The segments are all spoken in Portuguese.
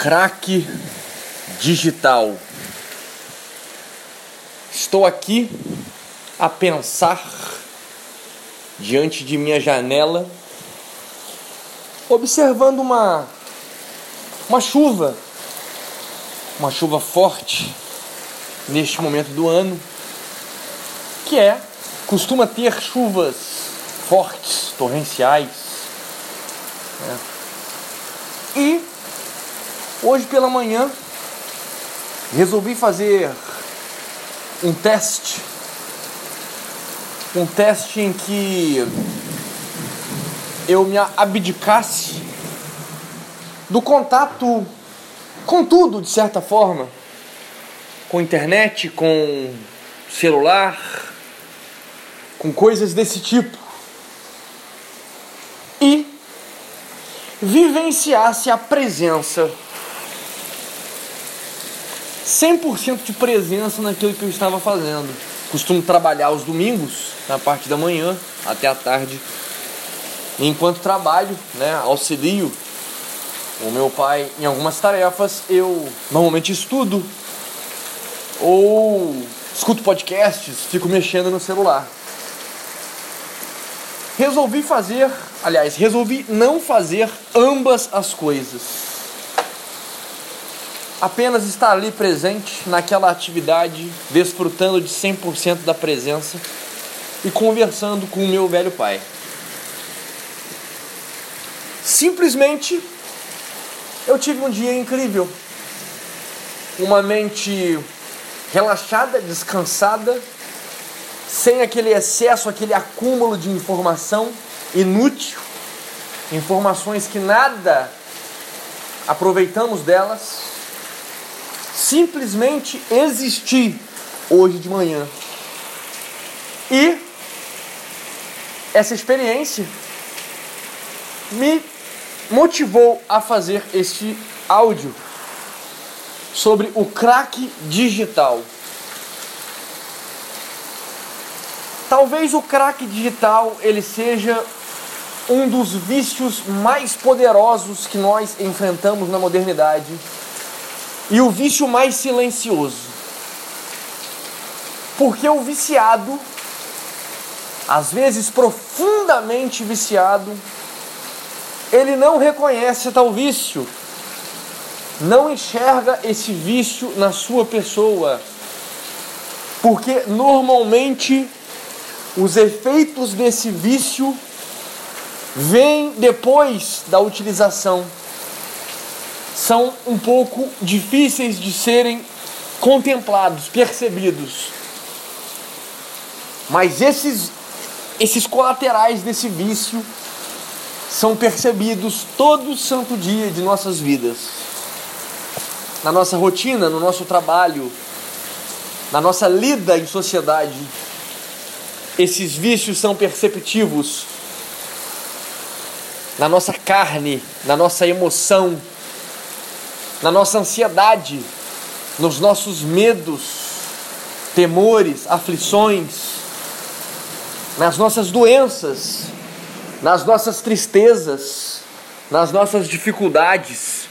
craque digital. Estou aqui a pensar diante de minha janela, observando uma uma chuva, uma chuva forte neste momento do ano, que é costuma ter chuvas fortes, torrenciais. Né? E hoje pela manhã resolvi fazer um teste. Um teste em que eu me abdicasse do contato com tudo, de certa forma, com internet, com celular, com coisas desse tipo. E vivenciasse a presença 100% de presença naquilo que eu estava fazendo. Costumo trabalhar aos domingos, na parte da manhã até a tarde. Enquanto trabalho, né, auxilio o meu pai em algumas tarefas, eu normalmente estudo ou escuto podcasts, fico mexendo no celular. Resolvi fazer, aliás, resolvi não fazer ambas as coisas apenas estar ali presente naquela atividade, desfrutando de 100% da presença e conversando com o meu velho pai. Simplesmente eu tive um dia incrível. Uma mente relaxada, descansada, sem aquele excesso, aquele acúmulo de informação inútil, informações que nada aproveitamos delas simplesmente existir hoje de manhã. E essa experiência me motivou a fazer este áudio sobre o crack digital. Talvez o crack digital ele seja um dos vícios mais poderosos que nós enfrentamos na modernidade e o vício mais silencioso. Porque o viciado, às vezes profundamente viciado, ele não reconhece tal vício, não enxerga esse vício na sua pessoa, porque normalmente os efeitos desse vício vêm depois da utilização são um pouco difíceis de serem contemplados, percebidos. Mas esses, esses colaterais desse vício são percebidos todo santo dia de nossas vidas. Na nossa rotina, no nosso trabalho, na nossa lida em sociedade. Esses vícios são perceptivos na nossa carne, na nossa emoção, na nossa ansiedade, nos nossos medos, temores, aflições, nas nossas doenças, nas nossas tristezas, nas nossas dificuldades.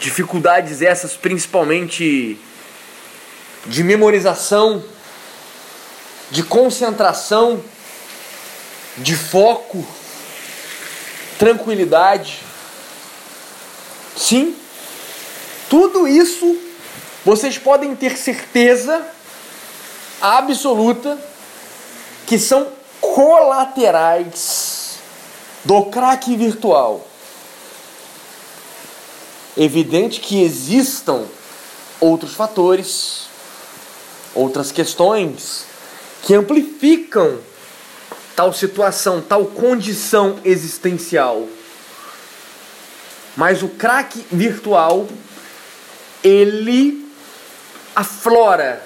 Dificuldades essas principalmente de memorização, de concentração, de foco, tranquilidade. Sim, tudo isso vocês podem ter certeza absoluta que são colaterais do crack virtual. Evidente que existam outros fatores, outras questões que amplificam tal situação, tal condição existencial. Mas o crack virtual ele aflora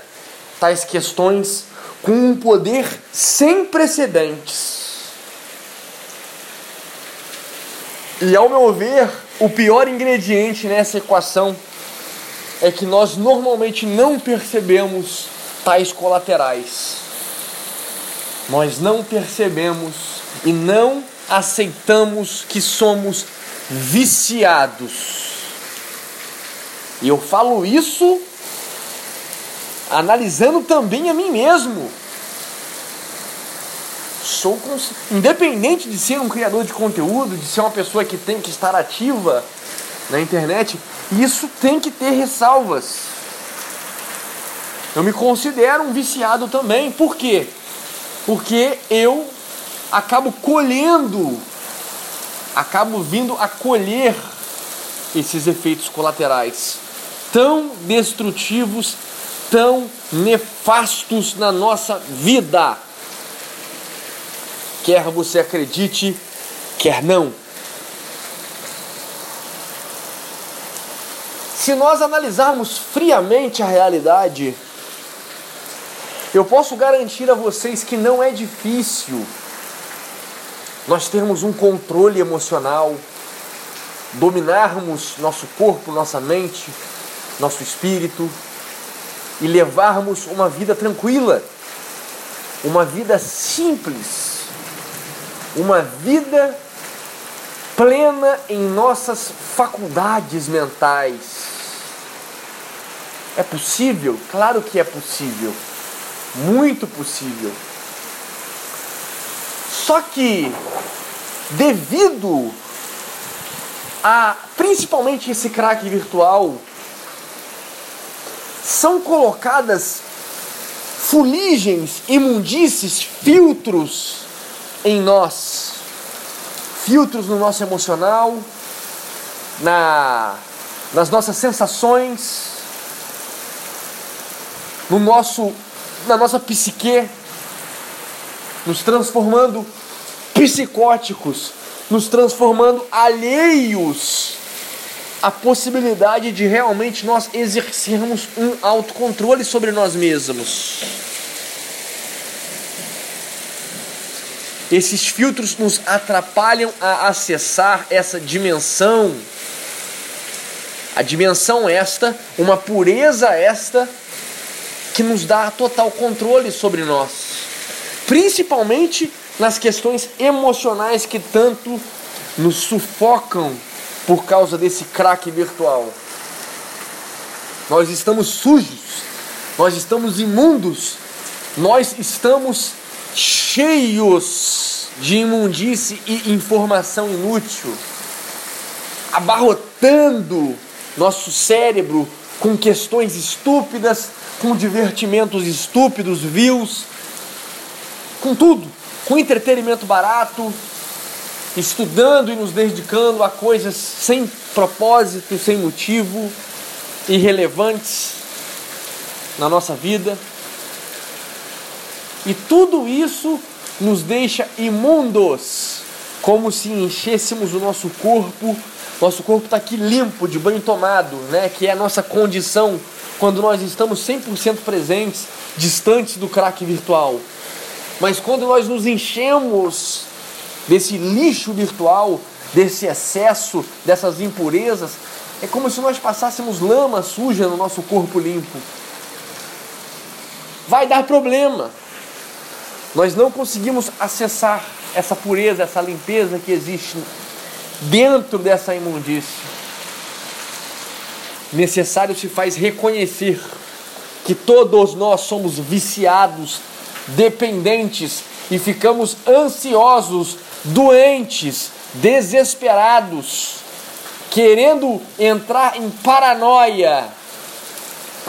tais questões com um poder sem precedentes. E ao meu ver, o pior ingrediente nessa equação é que nós normalmente não percebemos tais colaterais. Nós não percebemos e não aceitamos que somos viciados E eu falo isso analisando também a mim mesmo. Sou independente de ser um criador de conteúdo, de ser uma pessoa que tem que estar ativa na internet, isso tem que ter ressalvas. Eu me considero um viciado também. Por quê? Porque eu acabo colhendo, acabo vindo a colher esses efeitos colaterais tão destrutivos, tão nefastos na nossa vida. Quer você acredite, quer não. Se nós analisarmos friamente a realidade, eu posso garantir a vocês que não é difícil nós termos um controle emocional, dominarmos nosso corpo, nossa mente, nosso espírito e levarmos uma vida tranquila, uma vida simples, uma vida plena em nossas faculdades mentais. É possível? Claro que é possível. Muito possível. Só que, devido a principalmente esse crack virtual, são colocadas fuligens, imundícies, filtros em nós. Filtros no nosso emocional, na, nas nossas sensações, no nosso, na nossa psique, nos transformando psicóticos, nos transformando alheios à possibilidade de realmente nós exercermos um autocontrole sobre nós mesmos. Esses filtros nos atrapalham a acessar essa dimensão, a dimensão esta, uma pureza esta que nos dá total controle sobre nós, principalmente nas questões emocionais que tanto nos sufocam por causa desse crack virtual. Nós estamos sujos, nós estamos imundos, nós estamos cheios de imundície e informação inútil, abarrotando nosso cérebro com questões estúpidas, com divertimentos estúpidos, views, com tudo com entretenimento barato, estudando e nos dedicando a coisas sem propósito, sem motivo, irrelevantes na nossa vida. E tudo isso nos deixa imundos, como se enchêssemos o nosso corpo. Nosso corpo está aqui limpo, de banho tomado, né? que é a nossa condição quando nós estamos 100% presentes, distantes do crack virtual. Mas quando nós nos enchemos desse lixo virtual, desse excesso, dessas impurezas, é como se nós passássemos lama suja no nosso corpo limpo. Vai dar problema. Nós não conseguimos acessar essa pureza, essa limpeza que existe dentro dessa imundícia. Necessário se faz reconhecer que todos nós somos viciados dependentes e ficamos ansiosos, doentes, desesperados, querendo entrar em paranoia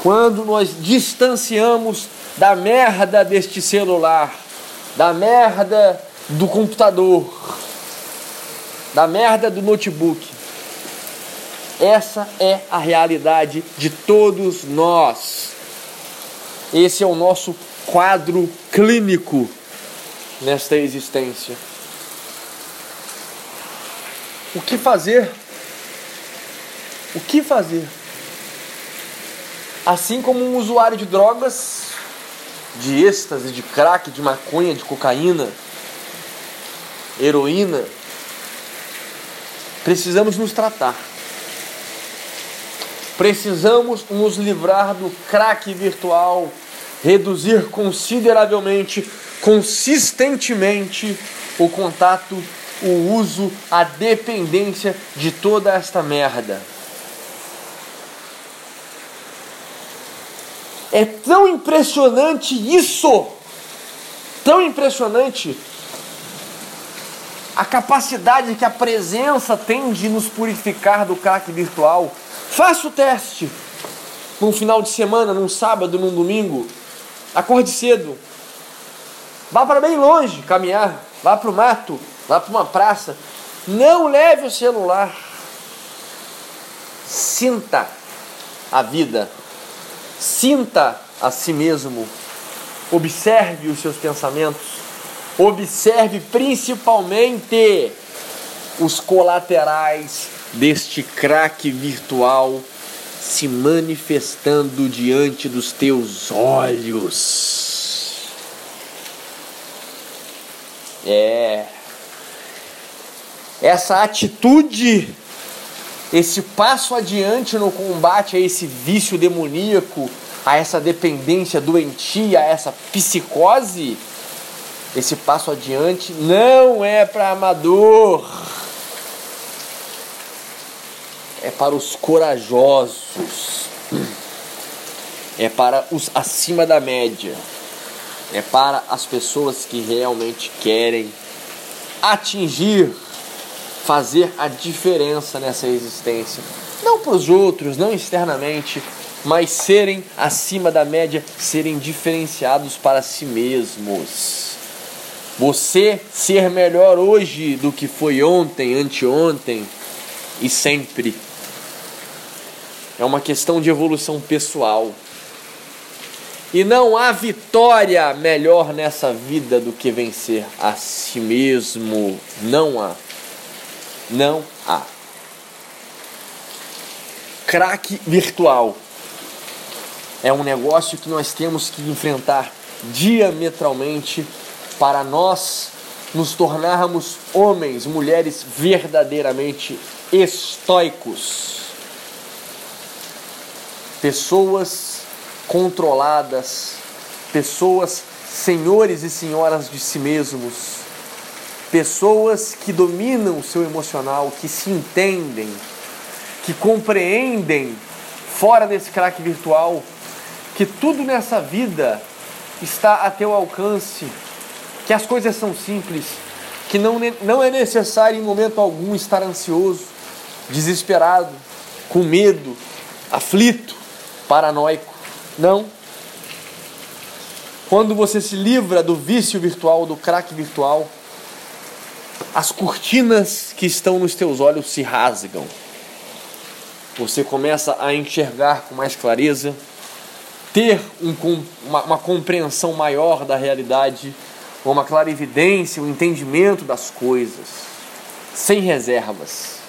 quando nós distanciamos da merda deste celular, da merda do computador, da merda do notebook. Essa é a realidade de todos nós. Esse é o nosso quadro clínico nesta existência. O que fazer? O que fazer? Assim como um usuário de drogas, de êxtase, de crack, de maconha, de cocaína, heroína, precisamos nos tratar. Precisamos nos livrar do crack virtual reduzir consideravelmente, consistentemente o contato, o uso, a dependência de toda esta merda. É tão impressionante isso, tão impressionante a capacidade que a presença tem de nos purificar do crack virtual. Faça o teste num final de semana, num sábado, num domingo. Acorde cedo. Vá para bem longe caminhar. Vá para o mato. Vá para uma praça. Não leve o celular. Sinta a vida. Sinta a si mesmo. Observe os seus pensamentos. Observe principalmente os colaterais deste crack virtual se manifestando diante dos teus olhos. É. Essa atitude, esse passo adiante no combate a esse vício demoníaco, a essa dependência doentia, a essa psicose, esse passo adiante não é para amador, é para os corajosos, é para os acima da média, é para as pessoas que realmente querem atingir, fazer a diferença nessa existência. Não para os outros, não externamente, mas serem acima da média, serem diferenciados para si mesmos. Você ser melhor hoje do que foi ontem, anteontem e sempre. É uma questão de evolução pessoal. E não há vitória melhor nessa vida do que vencer a si mesmo. Não há. Não há. Crack virtual é um negócio que nós temos que enfrentar diametralmente para nós nos tornarmos homens, mulheres verdadeiramente estoicos. Pessoas controladas, pessoas senhores e senhoras de si mesmos, pessoas que dominam o seu emocional, que se entendem, que compreendem fora desse crack virtual que tudo nessa vida está a teu alcance que as coisas são simples, que não, não é necessário em momento algum estar ansioso, desesperado, com medo, aflito, paranoico. Não. Quando você se livra do vício virtual, do crack virtual, as cortinas que estão nos teus olhos se rasgam. Você começa a enxergar com mais clareza, ter um, uma, uma compreensão maior da realidade uma clarividência, um entendimento das coisas, sem reservas.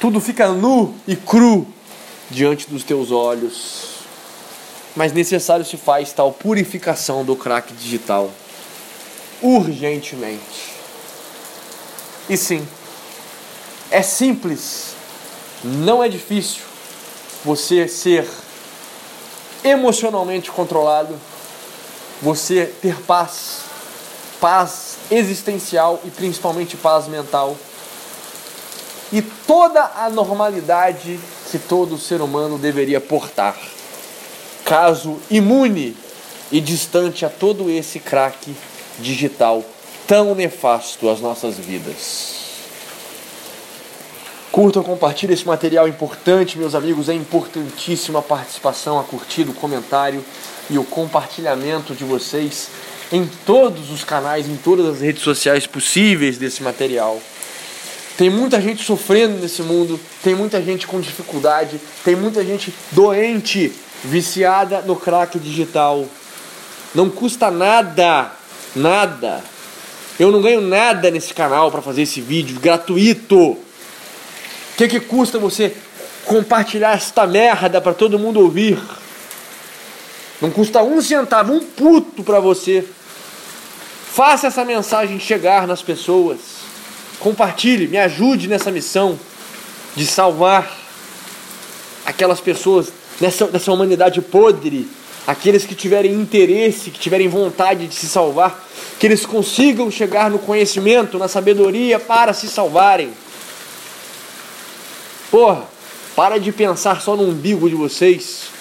Tudo fica nu e cru diante dos teus olhos. Mas necessário se faz tal purificação do crack digital urgentemente. E sim, é simples, não é difícil você ser emocionalmente controlado, você ter paz, paz existencial e principalmente paz mental. E toda a normalidade que todo ser humano deveria portar, caso imune e distante a todo esse crack digital tão nefasto às nossas vidas. Curtam, compartilhem esse material importante, meus amigos. É importantíssima a participação, a curtida, o comentário e o compartilhamento de vocês em todos os canais, em todas as redes sociais possíveis desse material. Tem muita gente sofrendo nesse mundo, tem muita gente com dificuldade, tem muita gente doente, viciada no crack digital. Não custa nada, nada. Eu não ganho nada nesse canal para fazer esse vídeo gratuito. O que, que custa você compartilhar esta merda para todo mundo ouvir? Não custa um centavo, um puto para você. Faça essa mensagem chegar nas pessoas. Compartilhe, me ajude nessa missão de salvar aquelas pessoas nessa, nessa humanidade podre, aqueles que tiverem interesse, que tiverem vontade de se salvar, que eles consigam chegar no conhecimento, na sabedoria para se salvarem. Porra, para de pensar só no umbigo de vocês.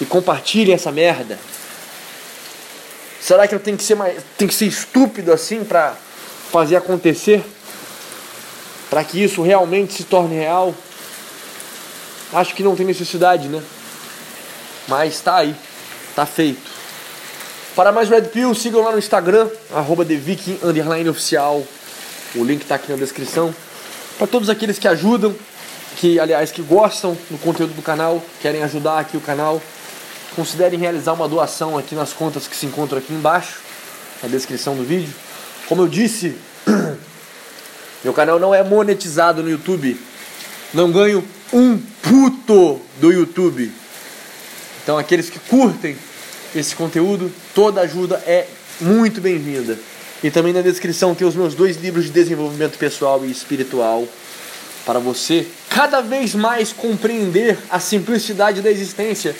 e compartilhem essa merda? Será que eu tenho que ser mais, tenho que ser estúpido assim para fazer acontecer? Para que isso realmente se torne real? Acho que não tem necessidade, né? Mas tá aí, tá feito. Para mais Red Pill, sigam lá no Instagram, arroba. O link tá aqui na descrição. Para todos aqueles que ajudam, que aliás que gostam do conteúdo do canal, querem ajudar aqui o canal, considerem realizar uma doação aqui nas contas que se encontram aqui embaixo, na descrição do vídeo. Como eu disse, meu canal não é monetizado no YouTube. Não ganho um puto do YouTube. Então aqueles que curtem esse conteúdo, toda ajuda é muito bem-vinda. E também na descrição tem os meus dois livros de desenvolvimento pessoal e espiritual para você cada vez mais compreender a simplicidade da existência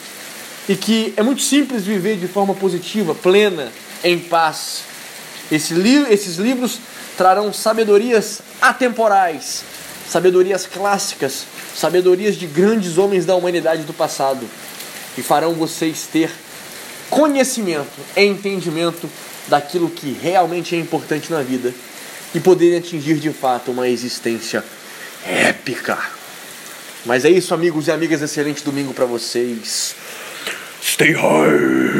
e que é muito simples viver de forma positiva, plena, em paz. Esse li esses livros trarão sabedorias atemporais, sabedorias clássicas, sabedorias de grandes homens da humanidade do passado e farão vocês ter conhecimento e entendimento daquilo que realmente é importante na vida e poderem atingir de fato uma existência épica. Mas é isso, amigos e amigas. Excelente domingo para vocês. Stay high.